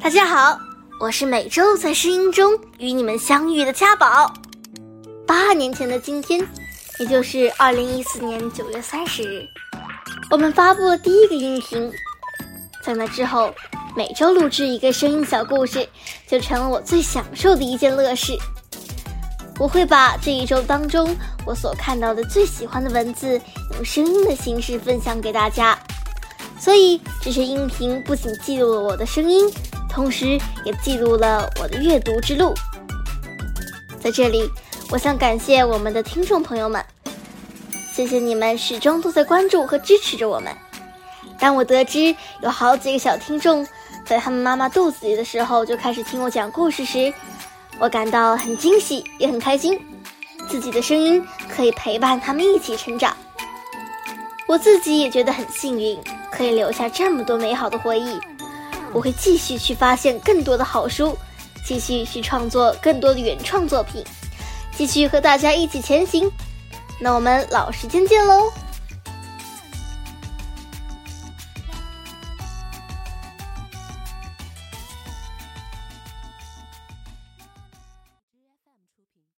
大家好，我是每周在声音中与你们相遇的家宝。八年前的今天，也就是二零一四年九月三十日，我们发布了第一个音频。在那之后，每周录制一个声音小故事，就成了我最享受的一件乐事。我会把这一周当中我所看到的最喜欢的文字，用声音的形式分享给大家。所以，这些音频不仅记录了我的声音，同时也记录了我的阅读之路。在这里，我想感谢我们的听众朋友们，谢谢你们始终都在关注和支持着我们。当我得知有好几个小听众在他们妈妈肚子里的时候就开始听我讲故事时，我感到很惊喜，也很开心，自己的声音可以陪伴他们一起成长。我自己也觉得很幸运，可以留下这么多美好的回忆。我会继续去发现更多的好书，继续去创作更多的原创作品，继续和大家一起前行。那我们老时间见喽！